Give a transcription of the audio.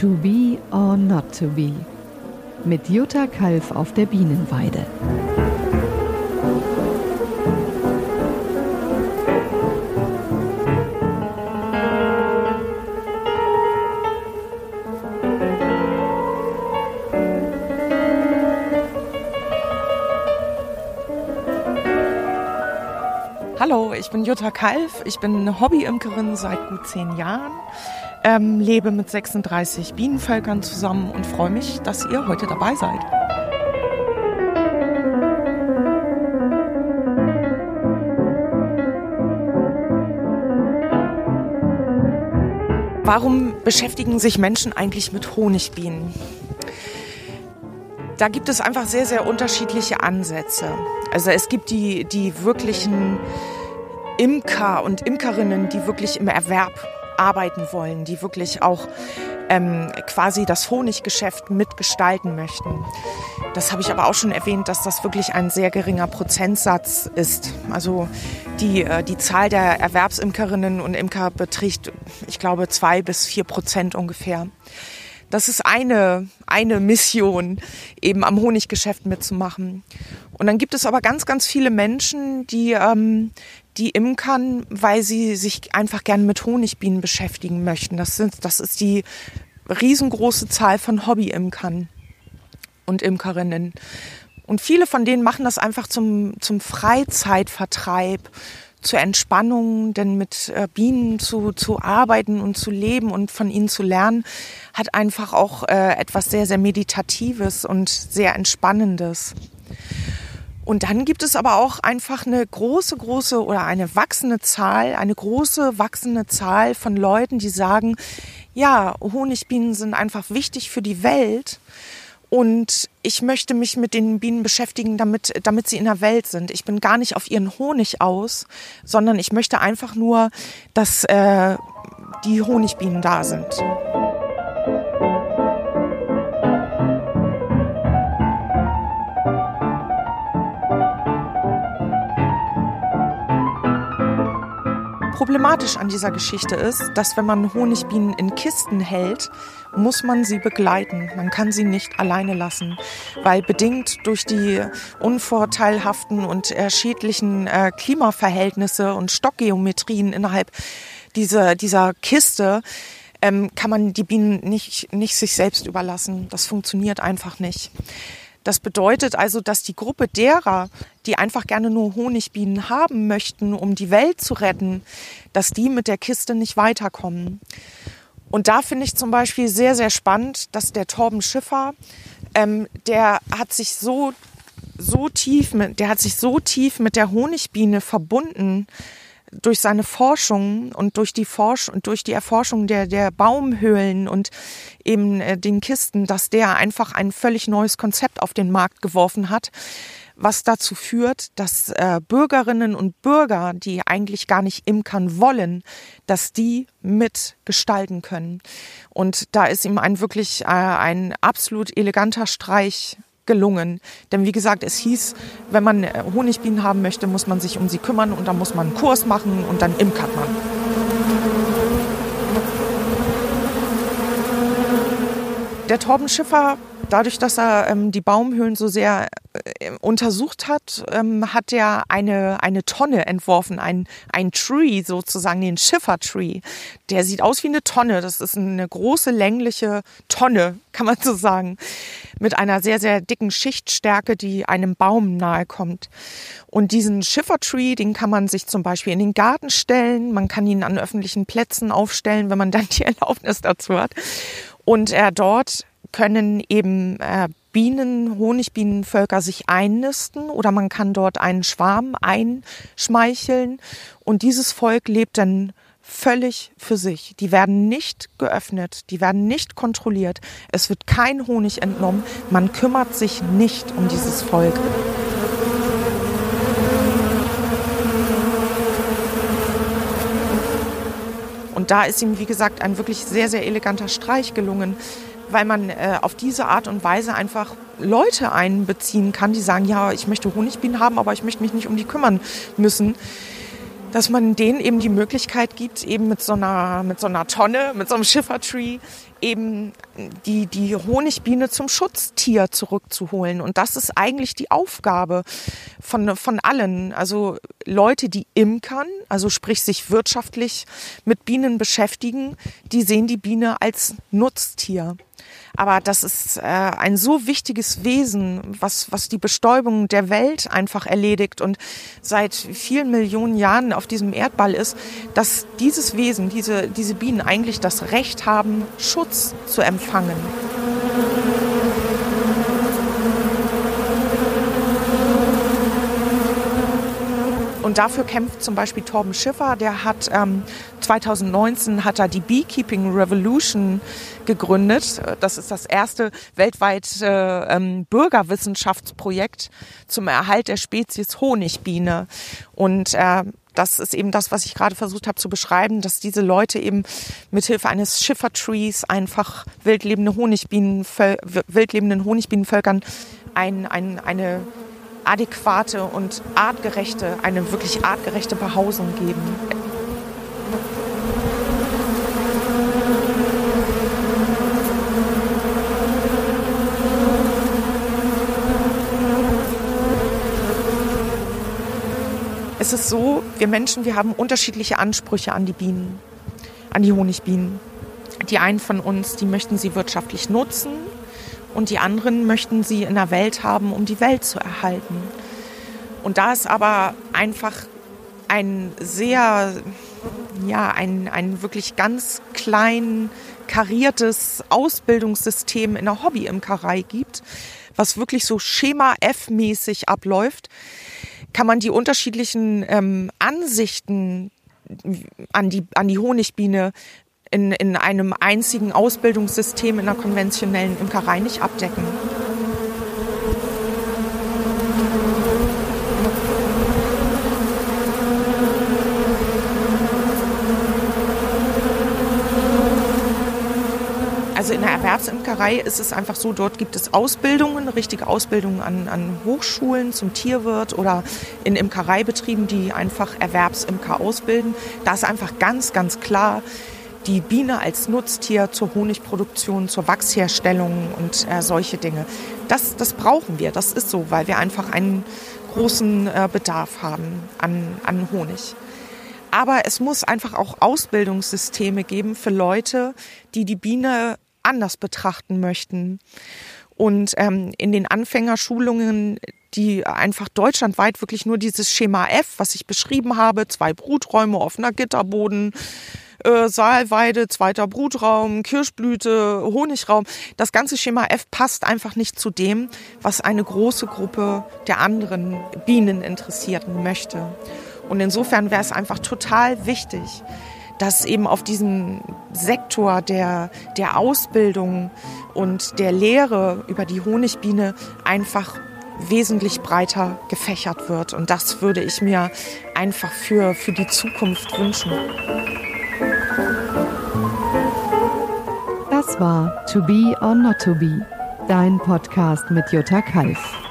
To be or not to be. Mit Jutta Kalf auf der Bienenweide. Hallo, ich bin Jutta Kalf. Ich bin Hobbyimkerin seit gut zehn Jahren, ähm, lebe mit 36 Bienenvölkern zusammen und freue mich, dass ihr heute dabei seid. Warum beschäftigen sich Menschen eigentlich mit Honigbienen? Da gibt es einfach sehr, sehr unterschiedliche Ansätze. Also es gibt die, die wirklichen Imker und Imkerinnen, die wirklich im Erwerb arbeiten wollen, die wirklich auch ähm, quasi das Honiggeschäft mitgestalten möchten. Das habe ich aber auch schon erwähnt, dass das wirklich ein sehr geringer Prozentsatz ist. Also die, äh, die Zahl der Erwerbsimkerinnen und Imker beträgt, ich glaube, zwei bis vier Prozent ungefähr. Das ist eine, eine Mission, eben am Honiggeschäft mitzumachen. Und dann gibt es aber ganz, ganz viele Menschen, die, ähm, die imkern, weil sie sich einfach gerne mit Honigbienen beschäftigen möchten. Das, sind, das ist die riesengroße Zahl von Hobby-Imkern und Imkerinnen. Und viele von denen machen das einfach zum, zum Freizeitvertreib, zur Entspannung, denn mit äh, Bienen zu, zu arbeiten und zu leben und von ihnen zu lernen, hat einfach auch äh, etwas sehr, sehr Meditatives und sehr Entspannendes. Und dann gibt es aber auch einfach eine große, große oder eine wachsende Zahl, eine große, wachsende Zahl von Leuten, die sagen, ja, Honigbienen sind einfach wichtig für die Welt. Und ich möchte mich mit den Bienen beschäftigen, damit, damit sie in der Welt sind. Ich bin gar nicht auf ihren Honig aus, sondern ich möchte einfach nur, dass äh, die Honigbienen da sind. Problematisch an dieser Geschichte ist, dass wenn man Honigbienen in Kisten hält, muss man sie begleiten. Man kann sie nicht alleine lassen, weil bedingt durch die unvorteilhaften und äh, schädlichen Klimaverhältnisse und Stockgeometrien innerhalb dieser, dieser Kiste ähm, kann man die Bienen nicht, nicht sich selbst überlassen. Das funktioniert einfach nicht. Das bedeutet also, dass die Gruppe derer, die einfach gerne nur Honigbienen haben möchten, um die Welt zu retten, dass die mit der Kiste nicht weiterkommen. Und da finde ich zum Beispiel sehr, sehr spannend, dass der Torben Schiffer, ähm, der hat sich so, so tief mit, der hat sich so tief mit der Honigbiene verbunden, durch seine Forschung und durch die Forsch und durch die Erforschung der, der Baumhöhlen und eben äh, den Kisten, dass der einfach ein völlig neues Konzept auf den Markt geworfen hat, was dazu führt, dass äh, Bürgerinnen und Bürger, die eigentlich gar nicht imkern wollen, dass die mitgestalten können. Und da ist ihm ein wirklich äh, ein absolut eleganter Streich gelungen. Denn wie gesagt, es hieß, wenn man äh, Honigbienen haben möchte, muss man sich um sie kümmern und dann muss man einen Kurs machen und dann imkert man. Der Torbenschiffer dadurch, dass er ähm, die Baumhöhlen so sehr äh, untersucht hat, ähm, hat er eine, eine Tonne entworfen, ein, ein Tree sozusagen, den Schiffer-Tree. Der sieht aus wie eine Tonne. Das ist eine große, längliche Tonne, kann man so sagen, mit einer sehr, sehr dicken Schichtstärke, die einem Baum nahe kommt. Und diesen Schiffer-Tree, den kann man sich zum Beispiel in den Garten stellen. Man kann ihn an öffentlichen Plätzen aufstellen, wenn man dann die Erlaubnis dazu hat. Und er dort können eben äh, Bienen, Honigbienenvölker sich einnisten oder man kann dort einen Schwarm einschmeicheln und dieses Volk lebt dann völlig für sich. Die werden nicht geöffnet, die werden nicht kontrolliert, es wird kein Honig entnommen, man kümmert sich nicht um dieses Volk. Und da ist ihm, wie gesagt, ein wirklich sehr, sehr eleganter Streich gelungen, weil man äh, auf diese Art und Weise einfach Leute einbeziehen kann, die sagen, ja, ich möchte Honigbienen haben, aber ich möchte mich nicht um die kümmern müssen. Dass man denen eben die Möglichkeit gibt, eben mit so einer, mit so einer Tonne, mit so einem Schiffertree, eben die, die Honigbiene zum Schutztier zurückzuholen. Und das ist eigentlich die Aufgabe von, von allen. Also Leute, die imkern, also sprich sich wirtschaftlich mit Bienen beschäftigen, die sehen die Biene als Nutztier. Aber das ist äh, ein so wichtiges Wesen, was, was die Bestäubung der Welt einfach erledigt und seit vielen Millionen Jahren auf diesem Erdball ist, dass dieses Wesen, diese, diese Bienen eigentlich das Recht haben, Schutz zu empfangen. Und dafür kämpft zum Beispiel Torben Schiffer, der hat ähm, 2019 hat er die Beekeeping Revolution gegründet. Das ist das erste weltweit äh, ähm, Bürgerwissenschaftsprojekt zum Erhalt der Spezies Honigbiene. Und äh, das ist eben das, was ich gerade versucht habe zu beschreiben, dass diese Leute eben mithilfe eines Schiffertrees einfach wildlebende Honigbienen, wildlebenden Honigbienenvölkern ein, ein, eine adäquate und artgerechte, eine wirklich artgerechte Behausung geben. Es ist so, wir Menschen, wir haben unterschiedliche Ansprüche an die Bienen, an die Honigbienen. Die einen von uns, die möchten sie wirtschaftlich nutzen und die anderen möchten sie in der Welt haben, um die Welt zu erhalten. Und da ist aber einfach ein sehr, ja, ein, ein wirklich ganz klein kariertes Ausbildungssystem in der Hobbyimkerei gibt, was wirklich so Schema F-mäßig abläuft, kann man die unterschiedlichen ähm, Ansichten an die, an die Honigbiene in, in einem einzigen Ausbildungssystem in der konventionellen Imkerei nicht abdecken. Also in der Erwerbsimkerei ist es einfach so, dort gibt es Ausbildungen, richtige Ausbildungen an, an Hochschulen zum Tierwirt oder in Imkereibetrieben, die einfach Erwerbsimker ausbilden. Da ist einfach ganz, ganz klar, die Biene als Nutztier zur Honigproduktion, zur Wachsherstellung und äh, solche Dinge. Das, das brauchen wir, das ist so, weil wir einfach einen großen äh, Bedarf haben an, an Honig. Aber es muss einfach auch Ausbildungssysteme geben für Leute, die die Biene anders betrachten möchten. Und ähm, in den Anfängerschulungen, die einfach deutschlandweit wirklich nur dieses Schema F, was ich beschrieben habe, zwei Bruträume, offener Gitterboden, äh, Saalweide, zweiter Brutraum, Kirschblüte, Honigraum. Das ganze Schema F passt einfach nicht zu dem, was eine große Gruppe der anderen Bienen interessierten möchte. Und insofern wäre es einfach total wichtig, dass eben auf diesem Sektor der, der Ausbildung und der Lehre über die Honigbiene einfach wesentlich breiter gefächert wird. Und das würde ich mir einfach für, für die Zukunft wünschen. Das war To Be or Not to Be, dein Podcast mit Jutta Kalf.